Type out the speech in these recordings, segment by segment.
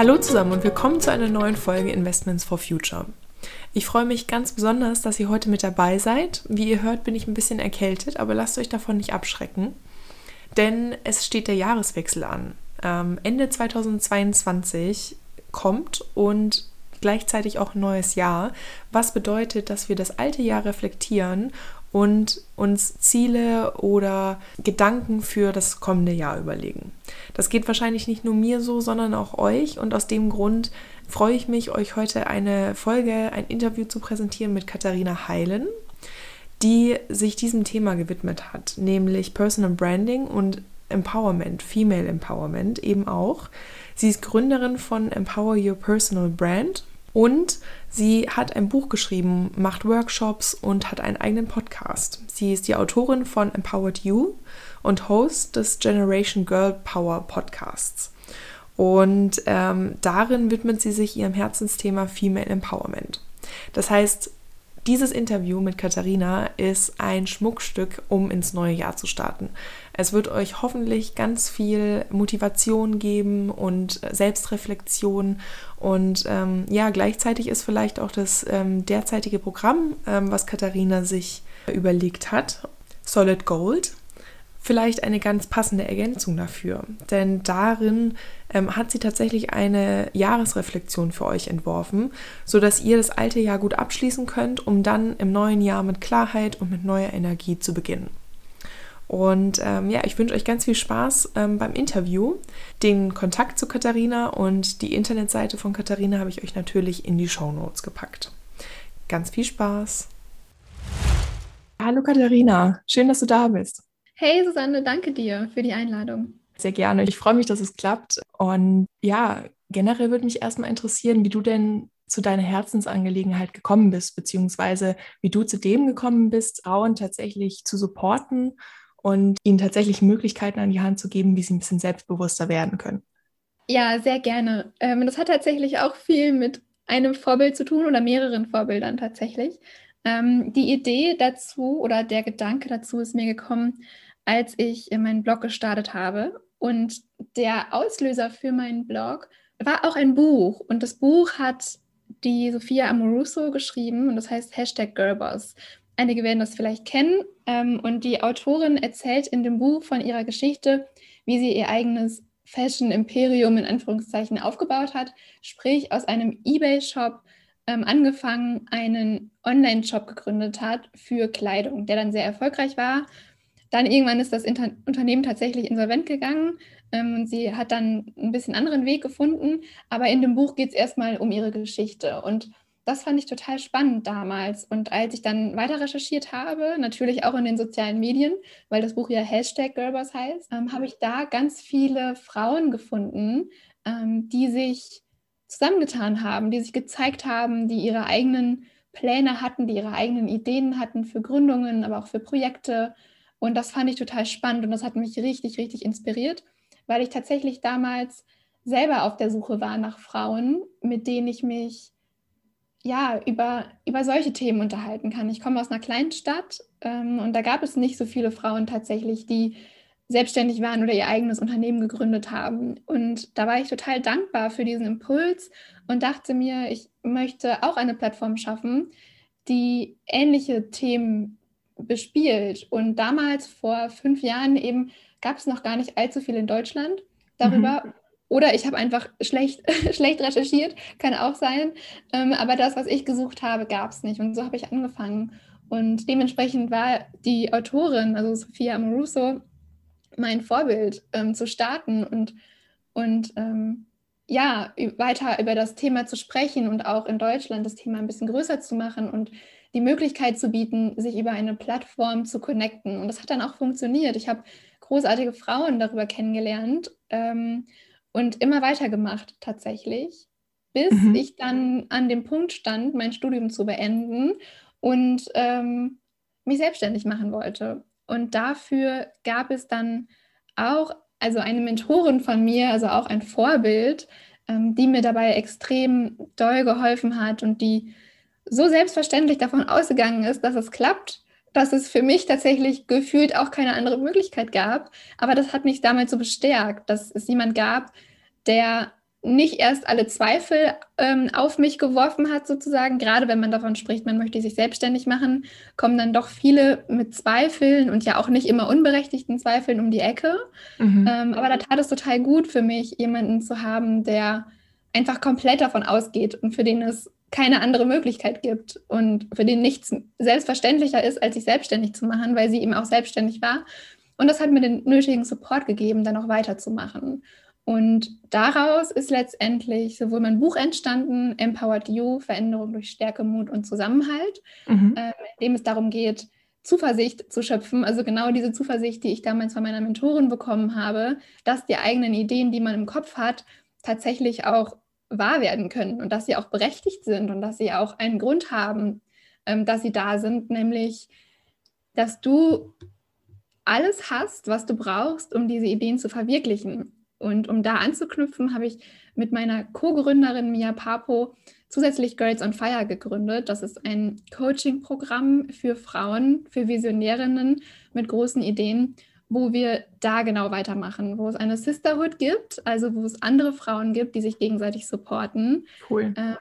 Hallo zusammen und willkommen zu einer neuen Folge Investments for Future. Ich freue mich ganz besonders, dass ihr heute mit dabei seid. Wie ihr hört, bin ich ein bisschen erkältet, aber lasst euch davon nicht abschrecken, denn es steht der Jahreswechsel an. Ähm, Ende 2022 kommt und gleichzeitig auch ein neues Jahr, was bedeutet, dass wir das alte Jahr reflektieren und uns Ziele oder Gedanken für das kommende Jahr überlegen. Das geht wahrscheinlich nicht nur mir so, sondern auch euch und aus dem Grund freue ich mich, euch heute eine Folge, ein Interview zu präsentieren mit Katharina Heilen, die sich diesem Thema gewidmet hat, nämlich Personal Branding und Empowerment, Female Empowerment eben auch. Sie ist Gründerin von Empower Your Personal Brand und sie hat ein Buch geschrieben, macht Workshops und hat einen eigenen Podcast. Sie ist die Autorin von Empowered You und Host des Generation Girl Power Podcasts. Und ähm, darin widmet sie sich ihrem Herzensthema Female Empowerment. Das heißt, dieses Interview mit Katharina ist ein Schmuckstück, um ins neue Jahr zu starten. Es wird euch hoffentlich ganz viel Motivation geben und Selbstreflexion. Und ähm, ja, gleichzeitig ist vielleicht auch das ähm, derzeitige Programm, ähm, was Katharina sich überlegt hat, Solid Gold, vielleicht eine ganz passende Ergänzung dafür. Denn darin ähm, hat sie tatsächlich eine Jahresreflexion für euch entworfen, sodass ihr das alte Jahr gut abschließen könnt, um dann im neuen Jahr mit Klarheit und mit neuer Energie zu beginnen. Und ähm, ja, ich wünsche euch ganz viel Spaß ähm, beim Interview. Den Kontakt zu Katharina und die Internetseite von Katharina habe ich euch natürlich in die Show Notes gepackt. Ganz viel Spaß. Hallo Katharina, schön, dass du da bist. Hey Susanne, danke dir für die Einladung. Sehr gerne. Ich freue mich, dass es klappt. Und ja, generell würde mich erstmal interessieren, wie du denn zu deiner Herzensangelegenheit gekommen bist, beziehungsweise wie du zu dem gekommen bist, Frauen tatsächlich zu supporten und ihnen tatsächlich Möglichkeiten an die Hand zu geben, wie sie ein bisschen selbstbewusster werden können. Ja, sehr gerne. Ähm, das hat tatsächlich auch viel mit einem Vorbild zu tun oder mehreren Vorbildern tatsächlich. Ähm, die Idee dazu oder der Gedanke dazu ist mir gekommen, als ich meinen Blog gestartet habe. Und der Auslöser für meinen Blog war auch ein Buch. Und das Buch hat die Sophia Amoruso geschrieben und das heißt Hashtag Girlboss. Einige werden das vielleicht kennen. Ähm, und die Autorin erzählt in dem Buch von ihrer Geschichte, wie sie ihr eigenes Fashion-Imperium in Anführungszeichen aufgebaut hat, sprich aus einem eBay-Shop ähm, angefangen, einen Online-Shop gegründet hat für Kleidung, der dann sehr erfolgreich war dann irgendwann ist das Inter Unternehmen tatsächlich insolvent gegangen ähm, und sie hat dann ein bisschen anderen Weg gefunden. Aber in dem Buch geht es erstmal um ihre Geschichte. Und das fand ich total spannend damals. Und als ich dann weiter recherchiert habe, natürlich auch in den sozialen Medien, weil das Buch ja Hashtag Girlboss heißt, ähm, habe ich da ganz viele Frauen gefunden, ähm, die sich zusammengetan haben, die sich gezeigt haben, die ihre eigenen Pläne hatten, die ihre eigenen Ideen hatten für Gründungen, aber auch für Projekte und das fand ich total spannend und das hat mich richtig, richtig inspiriert, weil ich tatsächlich damals selber auf der Suche war nach Frauen, mit denen ich mich ja über, über solche Themen unterhalten kann. Ich komme aus einer kleinen Stadt ähm, und da gab es nicht so viele Frauen tatsächlich, die selbstständig waren oder ihr eigenes Unternehmen gegründet haben. Und da war ich total dankbar für diesen Impuls und dachte mir, ich möchte auch eine Plattform schaffen, die ähnliche Themen bespielt. Und damals, vor fünf Jahren, eben gab es noch gar nicht allzu viel in Deutschland darüber. Mhm. Oder ich habe einfach schlecht, schlecht recherchiert, kann auch sein. Ähm, aber das, was ich gesucht habe, gab es nicht. Und so habe ich angefangen. Und dementsprechend war die Autorin, also Sophia Amoruso, mein Vorbild ähm, zu starten und, und ähm, ja, weiter über das Thema zu sprechen und auch in Deutschland das Thema ein bisschen größer zu machen und die Möglichkeit zu bieten, sich über eine Plattform zu connecten. Und das hat dann auch funktioniert. Ich habe großartige Frauen darüber kennengelernt ähm, und immer weitergemacht tatsächlich, bis mhm. ich dann an dem Punkt stand, mein Studium zu beenden und ähm, mich selbstständig machen wollte. Und dafür gab es dann auch, also eine Mentorin von mir, also auch ein Vorbild, ähm, die mir dabei extrem doll geholfen hat und die so selbstverständlich davon ausgegangen ist, dass es klappt, dass es für mich tatsächlich gefühlt auch keine andere Möglichkeit gab. Aber das hat mich damals so bestärkt, dass es jemand gab, der nicht erst alle Zweifel ähm, auf mich geworfen hat, sozusagen. Gerade wenn man davon spricht, man möchte sich selbstständig machen, kommen dann doch viele mit Zweifeln und ja auch nicht immer unberechtigten Zweifeln um die Ecke. Mhm. Ähm, aber da tat es total gut für mich, jemanden zu haben, der einfach komplett davon ausgeht und für den es keine andere Möglichkeit gibt und für den nichts selbstverständlicher ist, als sich selbstständig zu machen, weil sie eben auch selbstständig war. Und das hat mir den nötigen Support gegeben, dann auch weiterzumachen. Und daraus ist letztendlich sowohl mein Buch entstanden, Empowered You, Veränderung durch Stärke, Mut und Zusammenhalt, mhm. äh, in dem es darum geht, Zuversicht zu schöpfen, also genau diese Zuversicht, die ich damals von meiner Mentorin bekommen habe, dass die eigenen Ideen, die man im Kopf hat, tatsächlich auch wahr werden können und dass sie auch berechtigt sind und dass sie auch einen Grund haben, ähm, dass sie da sind, nämlich, dass du alles hast, was du brauchst, um diese Ideen zu verwirklichen. Und um da anzuknüpfen, habe ich mit meiner Co-Gründerin Mia Papo zusätzlich Girls on Fire gegründet. Das ist ein Coaching-Programm für Frauen, für Visionärinnen mit großen Ideen, wo wir da genau weitermachen, wo es eine Sisterhood gibt, also wo es andere Frauen gibt, die sich gegenseitig supporten. Cool. Äh,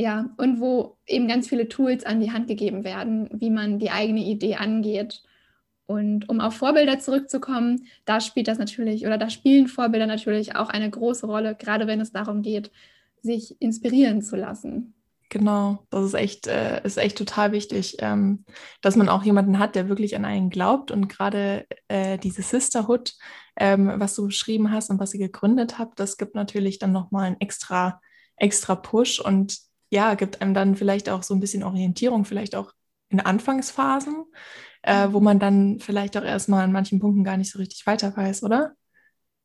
ja, und wo eben ganz viele Tools an die Hand gegeben werden, wie man die eigene Idee angeht und um auf Vorbilder zurückzukommen, da spielt das natürlich oder da spielen Vorbilder natürlich auch eine große Rolle, gerade wenn es darum geht, sich inspirieren zu lassen. Genau, das ist echt, äh, ist echt total wichtig, ähm, dass man auch jemanden hat, der wirklich an einen glaubt. Und gerade äh, diese Sisterhood, ähm, was du beschrieben hast und was ihr gegründet habt, das gibt natürlich dann nochmal einen extra, extra Push und ja, gibt einem dann vielleicht auch so ein bisschen Orientierung, vielleicht auch in Anfangsphasen äh, wo man dann vielleicht auch erstmal an manchen Punkten gar nicht so richtig weiter weiß, oder?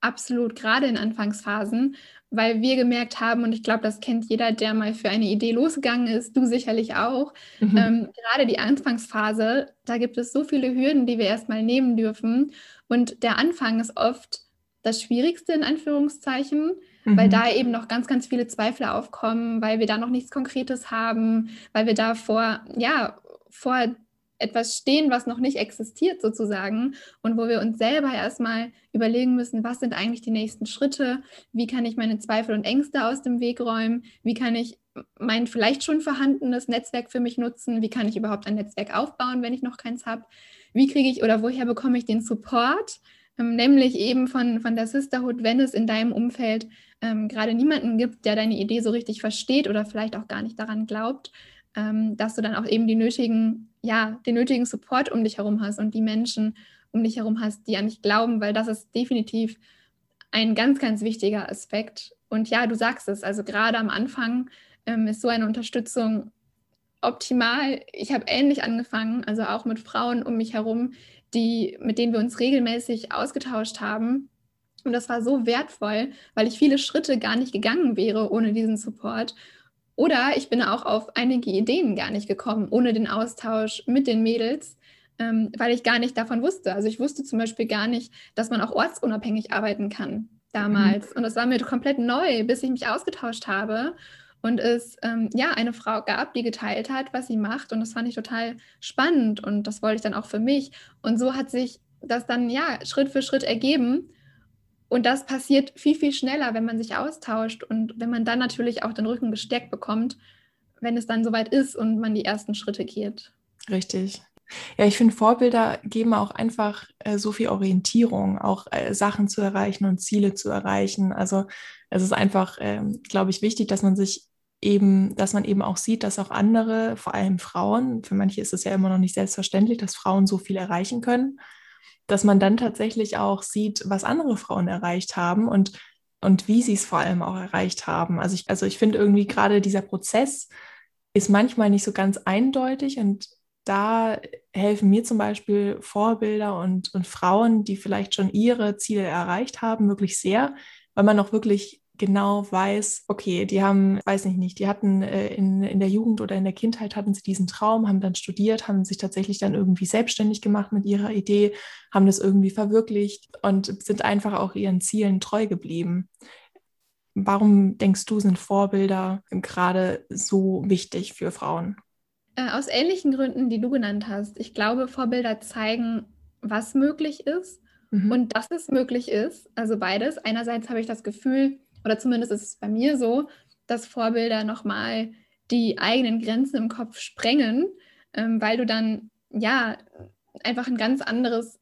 Absolut, gerade in Anfangsphasen, weil wir gemerkt haben, und ich glaube, das kennt jeder, der mal für eine Idee losgegangen ist, du sicherlich auch, mhm. ähm, gerade die Anfangsphase, da gibt es so viele Hürden, die wir erstmal nehmen dürfen. Und der Anfang ist oft das Schwierigste in Anführungszeichen, mhm. weil da eben noch ganz, ganz viele Zweifel aufkommen, weil wir da noch nichts Konkretes haben, weil wir da vor, ja, vor etwas stehen, was noch nicht existiert sozusagen und wo wir uns selber erstmal überlegen müssen, was sind eigentlich die nächsten Schritte, wie kann ich meine Zweifel und Ängste aus dem Weg räumen, wie kann ich mein vielleicht schon vorhandenes Netzwerk für mich nutzen, wie kann ich überhaupt ein Netzwerk aufbauen, wenn ich noch keins habe, wie kriege ich oder woher bekomme ich den Support, ähm, nämlich eben von, von der Sisterhood, wenn es in deinem Umfeld ähm, gerade niemanden gibt, der deine Idee so richtig versteht oder vielleicht auch gar nicht daran glaubt, ähm, dass du dann auch eben die nötigen, ja, den nötigen Support um dich herum hast und die Menschen um dich herum hast, die an dich glauben, weil das ist definitiv ein ganz, ganz wichtiger Aspekt. Und ja, du sagst es, also gerade am Anfang ähm, ist so eine Unterstützung optimal. Ich habe ähnlich angefangen, also auch mit Frauen um mich herum, die, mit denen wir uns regelmäßig ausgetauscht haben. Und das war so wertvoll, weil ich viele Schritte gar nicht gegangen wäre ohne diesen Support. Oder ich bin auch auf einige Ideen gar nicht gekommen, ohne den Austausch mit den Mädels, ähm, weil ich gar nicht davon wusste. Also ich wusste zum Beispiel gar nicht, dass man auch ortsunabhängig arbeiten kann damals. Mhm. Und das war mir komplett neu, bis ich mich ausgetauscht habe und es ähm, ja eine Frau gab, die geteilt hat, was sie macht. Und das fand ich total spannend und das wollte ich dann auch für mich. Und so hat sich das dann ja Schritt für Schritt ergeben. Und das passiert viel, viel schneller, wenn man sich austauscht und wenn man dann natürlich auch den Rücken gestärkt bekommt, wenn es dann soweit ist und man die ersten Schritte geht. Richtig. Ja, ich finde, Vorbilder geben auch einfach äh, so viel Orientierung, auch äh, Sachen zu erreichen und Ziele zu erreichen. Also es ist einfach, äh, glaube ich, wichtig, dass man sich eben, dass man eben auch sieht, dass auch andere, vor allem Frauen, für manche ist es ja immer noch nicht selbstverständlich, dass Frauen so viel erreichen können dass man dann tatsächlich auch sieht, was andere Frauen erreicht haben und, und wie sie es vor allem auch erreicht haben. Also ich, also ich finde irgendwie gerade dieser Prozess ist manchmal nicht so ganz eindeutig und da helfen mir zum Beispiel Vorbilder und, und Frauen, die vielleicht schon ihre Ziele erreicht haben, wirklich sehr, weil man auch wirklich genau weiß, okay, die haben, weiß ich nicht, die hatten äh, in, in der Jugend oder in der Kindheit hatten sie diesen Traum, haben dann studiert, haben sich tatsächlich dann irgendwie selbstständig gemacht mit ihrer Idee, haben das irgendwie verwirklicht und sind einfach auch ihren Zielen treu geblieben. Warum denkst du, sind Vorbilder gerade so wichtig für Frauen? Äh, aus ähnlichen Gründen, die du genannt hast. Ich glaube, Vorbilder zeigen, was möglich ist mhm. und dass es möglich ist. Also beides. Einerseits habe ich das Gefühl, oder zumindest ist es bei mir so, dass Vorbilder nochmal die eigenen Grenzen im Kopf sprengen, ähm, weil du dann ja einfach ein ganz anderes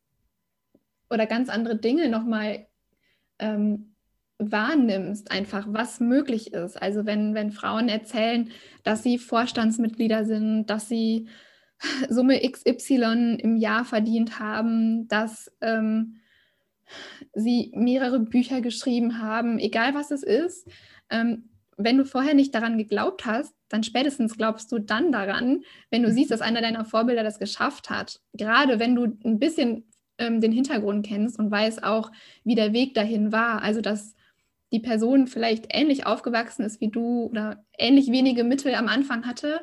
oder ganz andere Dinge nochmal ähm, wahrnimmst, einfach was möglich ist. Also wenn, wenn Frauen erzählen, dass sie Vorstandsmitglieder sind, dass sie Summe XY im Jahr verdient haben, dass ähm, sie mehrere Bücher geschrieben haben, egal was es ist. Ähm, wenn du vorher nicht daran geglaubt hast, dann spätestens glaubst du dann daran, wenn du siehst, dass einer deiner Vorbilder das geschafft hat. Gerade wenn du ein bisschen ähm, den Hintergrund kennst und weißt auch, wie der Weg dahin war. Also dass die Person vielleicht ähnlich aufgewachsen ist wie du oder ähnlich wenige Mittel am Anfang hatte,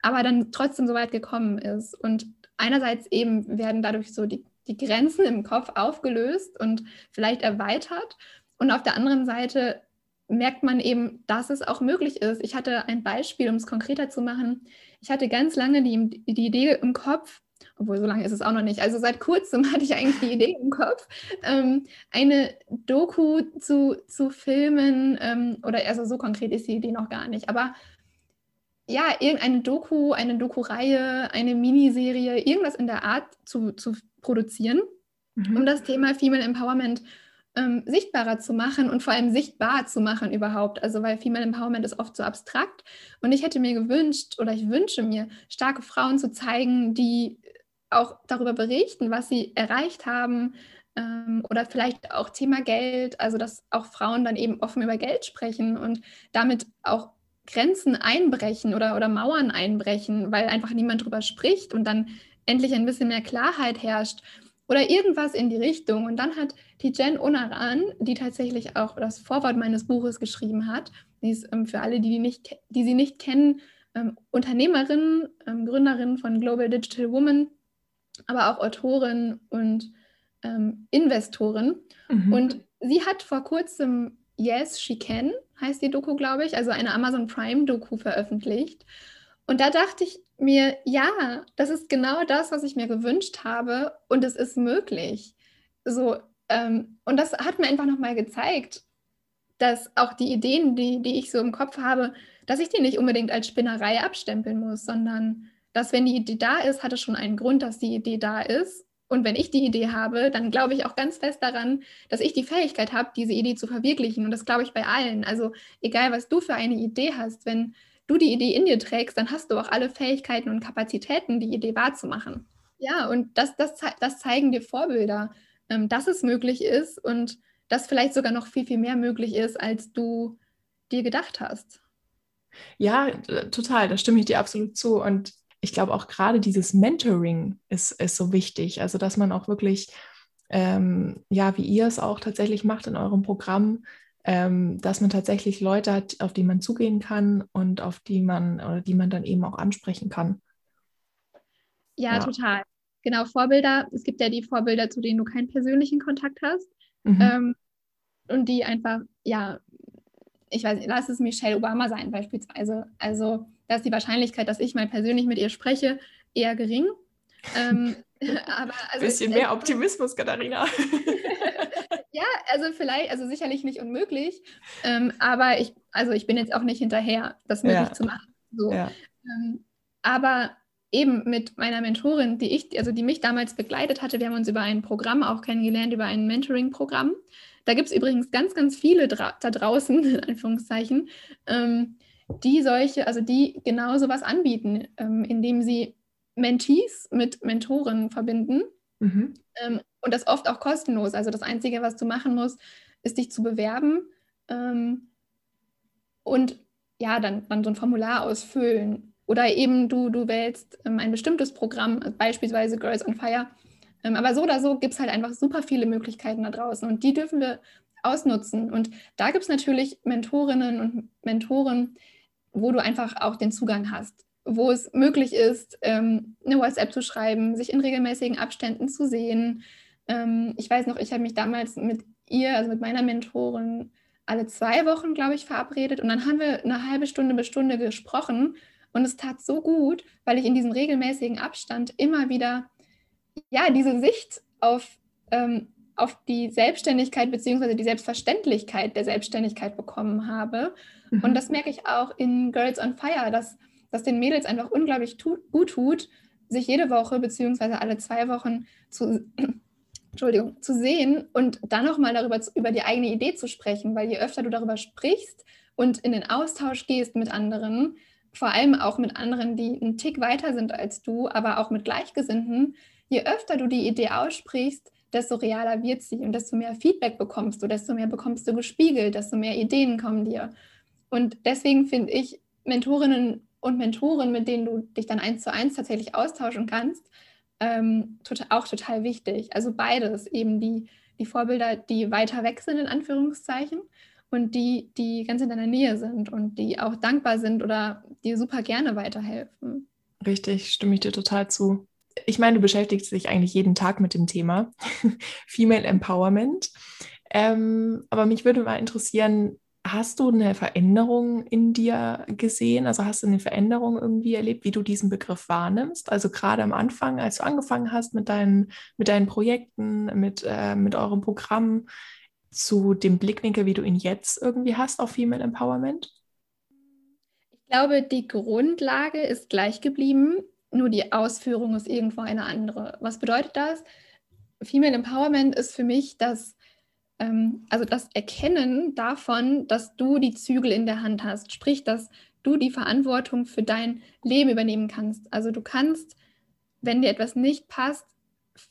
aber dann trotzdem so weit gekommen ist. Und einerseits eben werden dadurch so die, die Grenzen im Kopf aufgelöst und vielleicht erweitert. Und auf der anderen Seite merkt man eben, dass es auch möglich ist. Ich hatte ein Beispiel, um es konkreter zu machen. Ich hatte ganz lange die, die Idee im Kopf, obwohl so lange ist es auch noch nicht. Also seit kurzem hatte ich eigentlich die Idee im Kopf, ähm, eine Doku zu, zu filmen ähm, oder also so konkret ist die Idee noch gar nicht. Aber ja, irgendeine Doku, eine Doku-Reihe, eine Miniserie, irgendwas in der Art zu, zu produzieren, mhm. um das Thema Female Empowerment ähm, sichtbarer zu machen und vor allem sichtbar zu machen überhaupt. Also weil Female Empowerment ist oft so abstrakt. Und ich hätte mir gewünscht oder ich wünsche mir, starke Frauen zu zeigen, die auch darüber berichten, was sie erreicht haben ähm, oder vielleicht auch Thema Geld, also dass auch Frauen dann eben offen über Geld sprechen und damit auch Grenzen einbrechen oder, oder Mauern einbrechen, weil einfach niemand drüber spricht und dann endlich ein bisschen mehr Klarheit herrscht oder irgendwas in die Richtung. Und dann hat die Jen Onaran, die tatsächlich auch das Vorwort meines Buches geschrieben hat, die ist ähm, für alle, die, die, nicht, die sie nicht kennen, ähm, Unternehmerin, ähm, Gründerin von Global Digital Woman aber auch Autorin und ähm, Investorin. Mhm. Und sie hat vor kurzem Yes, She Can, heißt die Doku, glaube ich, also eine Amazon Prime-Doku veröffentlicht. Und da dachte ich mir, ja, das ist genau das, was ich mir gewünscht habe und es ist möglich. So, ähm, und das hat mir einfach nochmal gezeigt, dass auch die Ideen, die, die ich so im Kopf habe, dass ich die nicht unbedingt als Spinnerei abstempeln muss, sondern dass wenn die Idee da ist, hat es schon einen Grund, dass die Idee da ist. Und wenn ich die Idee habe, dann glaube ich auch ganz fest daran, dass ich die Fähigkeit habe, diese Idee zu verwirklichen. Und das glaube ich bei allen. Also egal, was du für eine Idee hast, wenn du die Idee in dir trägst, dann hast du auch alle Fähigkeiten und Kapazitäten, die Idee wahrzumachen. Ja, und das, das, das zeigen dir Vorbilder, ähm, dass es möglich ist und dass vielleicht sogar noch viel, viel mehr möglich ist, als du dir gedacht hast. Ja, total, da stimme ich dir absolut zu. Und ich glaube auch gerade dieses Mentoring ist, ist so wichtig. Also, dass man auch wirklich, ähm, ja, wie ihr es auch tatsächlich macht in eurem Programm, ähm, dass man tatsächlich Leute hat, auf die man zugehen kann und auf die man oder die man dann eben auch ansprechen kann. Ja, ja. total. Genau, Vorbilder. Es gibt ja die Vorbilder, zu denen du keinen persönlichen Kontakt hast. Mhm. Ähm, und die einfach, ja, ich weiß nicht, lass es Michelle Obama sein beispielsweise. Also da ist die Wahrscheinlichkeit, dass ich mal persönlich mit ihr spreche, eher gering. Ähm, aber also, Bisschen mehr Optimismus, Katharina. ja, also vielleicht, also sicherlich nicht unmöglich, ähm, aber ich, also ich bin jetzt auch nicht hinterher, das möglich ja. zu machen. So. Ja. Ähm, aber eben mit meiner Mentorin, die ich, also die mich damals begleitet hatte, wir haben uns über ein Programm auch kennengelernt, über ein Mentoring-Programm. Da gibt es übrigens ganz, ganz viele da draußen, in Anführungszeichen, ähm, die solche, also die genau sowas anbieten, ähm, indem sie Mentees mit Mentoren verbinden. Mhm. Ähm, und das oft auch kostenlos. Also das Einzige, was du machen musst, ist dich zu bewerben ähm, und ja, dann, dann so ein Formular ausfüllen. Oder eben du, du wählst ähm, ein bestimmtes Programm, beispielsweise Girls on Fire. Ähm, aber so oder so gibt es halt einfach super viele Möglichkeiten da draußen und die dürfen wir ausnutzen. Und da gibt es natürlich Mentorinnen und Mentoren, wo du einfach auch den Zugang hast, wo es möglich ist, ähm, eine WhatsApp zu schreiben, sich in regelmäßigen Abständen zu sehen. Ähm, ich weiß noch, ich habe mich damals mit ihr, also mit meiner Mentorin, alle zwei Wochen, glaube ich, verabredet und dann haben wir eine halbe Stunde bis Stunde gesprochen und es tat so gut, weil ich in diesem regelmäßigen Abstand immer wieder ja diese Sicht auf ähm, auf die Selbstständigkeit bzw. die Selbstverständlichkeit der Selbstständigkeit bekommen habe. Mhm. Und das merke ich auch in Girls on Fire, dass das den Mädels einfach unglaublich tut, gut tut, sich jede Woche bzw. alle zwei Wochen zu, Entschuldigung, zu sehen und dann nochmal darüber über die eigene Idee zu sprechen, weil je öfter du darüber sprichst und in den Austausch gehst mit anderen, vor allem auch mit anderen, die einen Tick weiter sind als du, aber auch mit Gleichgesinnten, je öfter du die Idee aussprichst, desto realer wird sie und desto mehr Feedback bekommst du, desto mehr bekommst du gespiegelt, desto mehr Ideen kommen dir. Und deswegen finde ich Mentorinnen und Mentoren, mit denen du dich dann eins zu eins tatsächlich austauschen kannst, ähm, tot, auch total wichtig. Also beides, eben die, die Vorbilder, die weiter weg sind, in Anführungszeichen, und die, die ganz in deiner Nähe sind und die auch dankbar sind oder dir super gerne weiterhelfen. Richtig, stimme ich dir total zu ich meine, du beschäftigst dich eigentlich jeden Tag mit dem Thema Female Empowerment. Ähm, aber mich würde mal interessieren, hast du eine Veränderung in dir gesehen? Also hast du eine Veränderung irgendwie erlebt, wie du diesen Begriff wahrnimmst? Also gerade am Anfang, als du angefangen hast mit deinen, mit deinen Projekten, mit, äh, mit eurem Programm, zu dem Blickwinkel, wie du ihn jetzt irgendwie hast auf Female Empowerment? Ich glaube, die Grundlage ist gleich geblieben nur die Ausführung ist irgendwo eine andere. Was bedeutet das? Female Empowerment ist für mich das, ähm, also das Erkennen davon, dass du die Zügel in der Hand hast, sprich, dass du die Verantwortung für dein Leben übernehmen kannst. Also du kannst, wenn dir etwas nicht passt,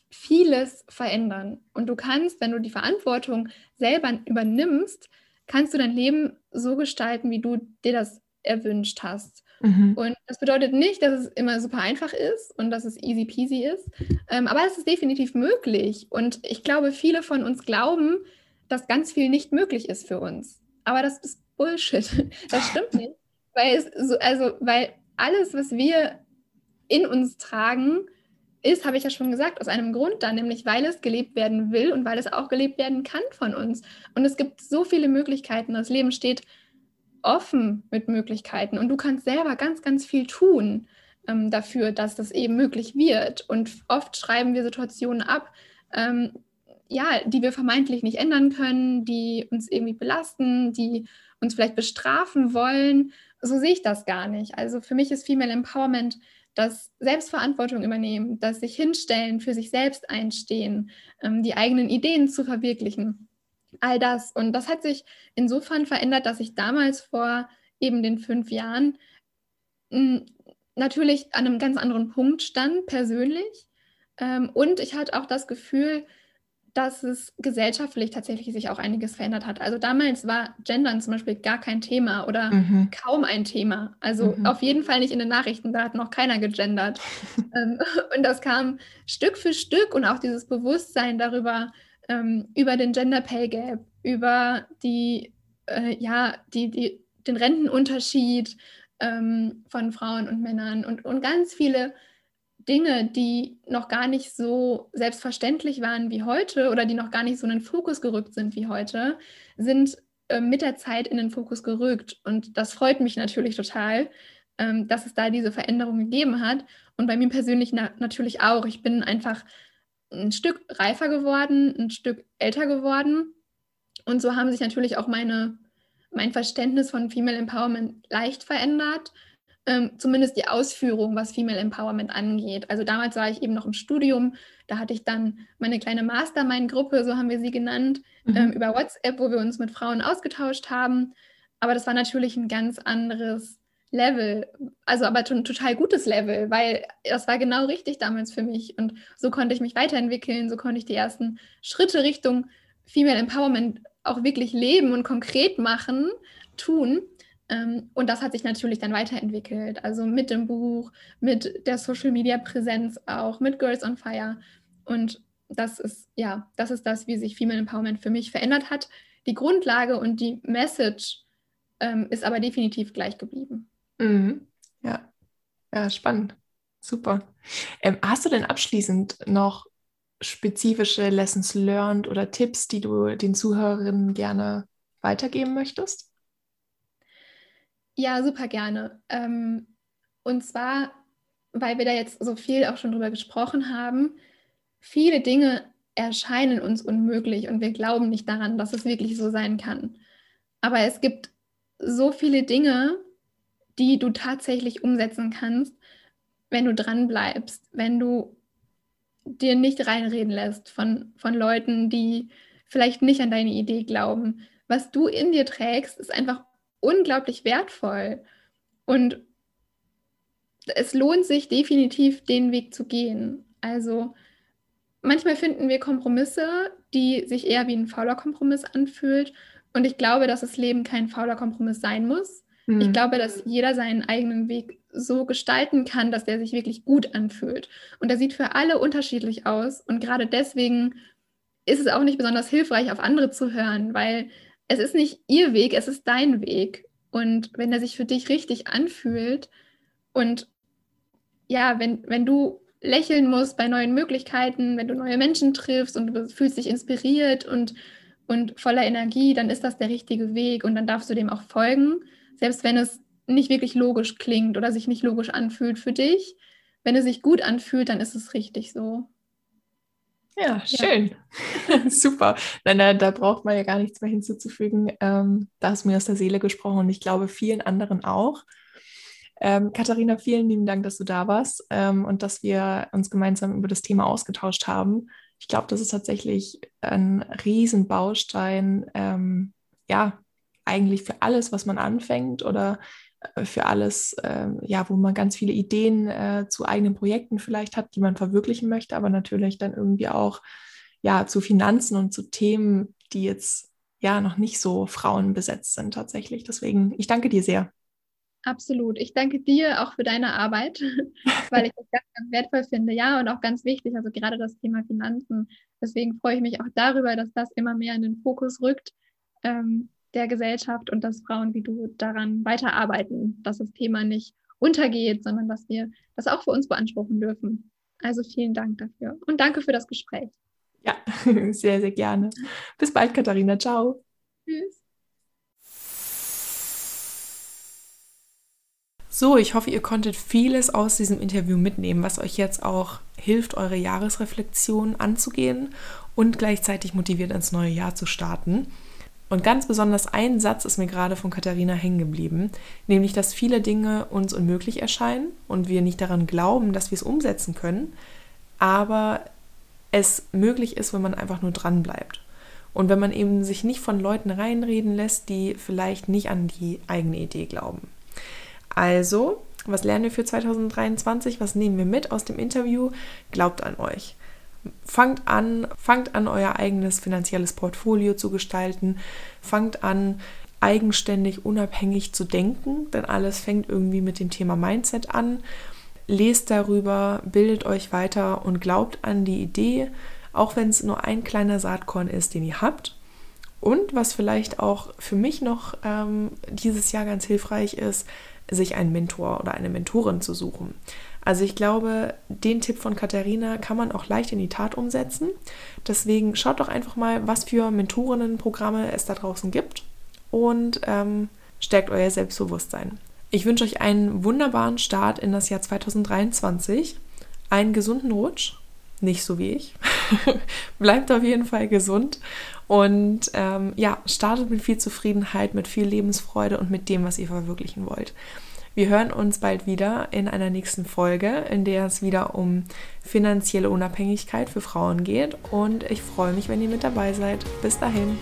vieles verändern. Und du kannst, wenn du die Verantwortung selber übernimmst, kannst du dein Leben so gestalten, wie du dir das erwünscht hast. Mhm. Und das bedeutet nicht, dass es immer super einfach ist und dass es easy peasy ist, ähm, aber es ist definitiv möglich. Und ich glaube, viele von uns glauben, dass ganz viel nicht möglich ist für uns. Aber das ist Bullshit. Das stimmt nicht. Weil, es so, also, weil alles, was wir in uns tragen, ist, habe ich ja schon gesagt, aus einem Grund da, nämlich weil es gelebt werden will und weil es auch gelebt werden kann von uns. Und es gibt so viele Möglichkeiten. Das Leben steht offen mit Möglichkeiten und du kannst selber ganz, ganz viel tun ähm, dafür, dass das eben möglich wird. Und oft schreiben wir Situationen ab, ähm, ja, die wir vermeintlich nicht ändern können, die uns irgendwie belasten, die uns vielleicht bestrafen wollen. So sehe ich das gar nicht. Also für mich ist Female Empowerment das Selbstverantwortung übernehmen, das sich hinstellen, für sich selbst einstehen, ähm, die eigenen Ideen zu verwirklichen all das. Und das hat sich insofern verändert, dass ich damals vor eben den fünf Jahren hm, natürlich an einem ganz anderen Punkt stand, persönlich. Ähm, und ich hatte auch das Gefühl, dass es gesellschaftlich tatsächlich sich auch einiges verändert hat. Also damals war Gendern zum Beispiel gar kein Thema oder mhm. kaum ein Thema. Also mhm. auf jeden Fall nicht in den Nachrichten, da hat noch keiner gegendert. Ähm, und das kam Stück für Stück und auch dieses Bewusstsein darüber, ähm, über den Gender Pay Gap, über die, äh, ja, die, die, den Rentenunterschied ähm, von Frauen und Männern und, und ganz viele Dinge, die noch gar nicht so selbstverständlich waren wie heute oder die noch gar nicht so in den Fokus gerückt sind wie heute, sind äh, mit der Zeit in den Fokus gerückt. Und das freut mich natürlich total, ähm, dass es da diese Veränderung gegeben hat. Und bei mir persönlich na natürlich auch. Ich bin einfach ein Stück reifer geworden, ein Stück älter geworden. Und so haben sich natürlich auch meine, mein Verständnis von Female Empowerment leicht verändert. Ähm, zumindest die Ausführung, was Female Empowerment angeht. Also damals war ich eben noch im Studium, da hatte ich dann meine kleine Mastermind-Gruppe, so haben wir sie genannt, mhm. ähm, über WhatsApp, wo wir uns mit Frauen ausgetauscht haben. Aber das war natürlich ein ganz anderes Level, also aber ein total gutes Level, weil das war genau richtig damals für mich. Und so konnte ich mich weiterentwickeln, so konnte ich die ersten Schritte Richtung Female Empowerment auch wirklich leben und konkret machen, tun. Ähm, und das hat sich natürlich dann weiterentwickelt. Also mit dem Buch, mit der Social Media Präsenz auch, mit Girls on Fire. Und das ist, ja, das ist das, wie sich Female Empowerment für mich verändert hat. Die Grundlage und die Message ähm, ist aber definitiv gleich geblieben. Mhm. Ja. ja, spannend. Super. Ähm, hast du denn abschließend noch spezifische Lessons learned oder Tipps, die du den Zuhörerinnen gerne weitergeben möchtest? Ja, super gerne. Ähm, und zwar, weil wir da jetzt so viel auch schon drüber gesprochen haben, viele Dinge erscheinen uns unmöglich und wir glauben nicht daran, dass es wirklich so sein kann. Aber es gibt so viele Dinge, die du tatsächlich umsetzen kannst, wenn du dran bleibst, wenn du dir nicht reinreden lässt von, von Leuten, die vielleicht nicht an deine Idee glauben. Was du in dir trägst, ist einfach unglaublich wertvoll. Und es lohnt sich definitiv, den Weg zu gehen. Also manchmal finden wir Kompromisse, die sich eher wie ein fauler Kompromiss anfühlt. Und ich glaube, dass das Leben kein fauler Kompromiss sein muss. Mhm. Ich glaube, dass jeder seinen eigenen Weg so gestalten kann, dass der sich wirklich gut anfühlt. Und der sieht für alle unterschiedlich aus. Und gerade deswegen ist es auch nicht besonders hilfreich, auf andere zu hören, weil es ist nicht ihr Weg, es ist dein Weg. Und wenn er sich für dich richtig anfühlt und ja, wenn, wenn du lächeln musst bei neuen Möglichkeiten, wenn du neue Menschen triffst und du fühlst dich inspiriert und, und voller Energie, dann ist das der richtige Weg und dann darfst du dem auch folgen, selbst wenn es nicht wirklich logisch klingt oder sich nicht logisch anfühlt für dich. Wenn es sich gut anfühlt, dann ist es richtig so. Ja, schön. Ja. Super. Nein, nein, da braucht man ja gar nichts mehr hinzuzufügen. Ähm, da hast du mir aus der Seele gesprochen und ich glaube vielen anderen auch. Ähm, Katharina, vielen lieben Dank, dass du da warst ähm, und dass wir uns gemeinsam über das Thema ausgetauscht haben. Ich glaube, das ist tatsächlich ein Riesenbaustein, ähm, ja, eigentlich für alles, was man anfängt oder äh, für alles, äh, ja, wo man ganz viele Ideen äh, zu eigenen Projekten vielleicht hat, die man verwirklichen möchte, aber natürlich dann irgendwie auch ja zu Finanzen und zu Themen, die jetzt ja noch nicht so frauenbesetzt sind tatsächlich. Deswegen, ich danke dir sehr. Absolut. Ich danke dir auch für deine Arbeit, weil ich das ganz, ganz wertvoll finde. Ja, und auch ganz wichtig, also gerade das Thema Finanzen. Deswegen freue ich mich auch darüber, dass das immer mehr in den Fokus rückt. Ähm, der Gesellschaft und dass Frauen wie du daran weiterarbeiten, dass das Thema nicht untergeht, sondern dass wir das auch für uns beanspruchen dürfen. Also vielen Dank dafür und danke für das Gespräch. Ja, sehr, sehr gerne. Bis bald, Katharina. Ciao. Tschüss. So, ich hoffe, ihr konntet vieles aus diesem Interview mitnehmen, was euch jetzt auch hilft, eure Jahresreflexion anzugehen und gleichzeitig motiviert ins neue Jahr zu starten. Und ganz besonders ein Satz ist mir gerade von Katharina hängen geblieben, nämlich, dass viele Dinge uns unmöglich erscheinen und wir nicht daran glauben, dass wir es umsetzen können, aber es möglich ist, wenn man einfach nur dran bleibt. Und wenn man eben sich nicht von Leuten reinreden lässt, die vielleicht nicht an die eigene Idee glauben. Also, was lernen wir für 2023? Was nehmen wir mit aus dem Interview? Glaubt an euch. Fangt an, fangt an, euer eigenes finanzielles Portfolio zu gestalten. Fangt an, eigenständig, unabhängig zu denken, denn alles fängt irgendwie mit dem Thema Mindset an. Lest darüber, bildet euch weiter und glaubt an die Idee, auch wenn es nur ein kleiner Saatkorn ist, den ihr habt. Und was vielleicht auch für mich noch ähm, dieses Jahr ganz hilfreich ist, sich einen Mentor oder eine Mentorin zu suchen. Also ich glaube, den Tipp von Katharina kann man auch leicht in die Tat umsetzen. Deswegen schaut doch einfach mal, was für Mentorinnenprogramme es da draußen gibt und ähm, stärkt euer Selbstbewusstsein. Ich wünsche euch einen wunderbaren Start in das Jahr 2023, einen gesunden Rutsch, nicht so wie ich. Bleibt auf jeden Fall gesund und ähm, ja, startet mit viel Zufriedenheit, mit viel Lebensfreude und mit dem, was ihr verwirklichen wollt. Wir hören uns bald wieder in einer nächsten Folge, in der es wieder um finanzielle Unabhängigkeit für Frauen geht. Und ich freue mich, wenn ihr mit dabei seid. Bis dahin.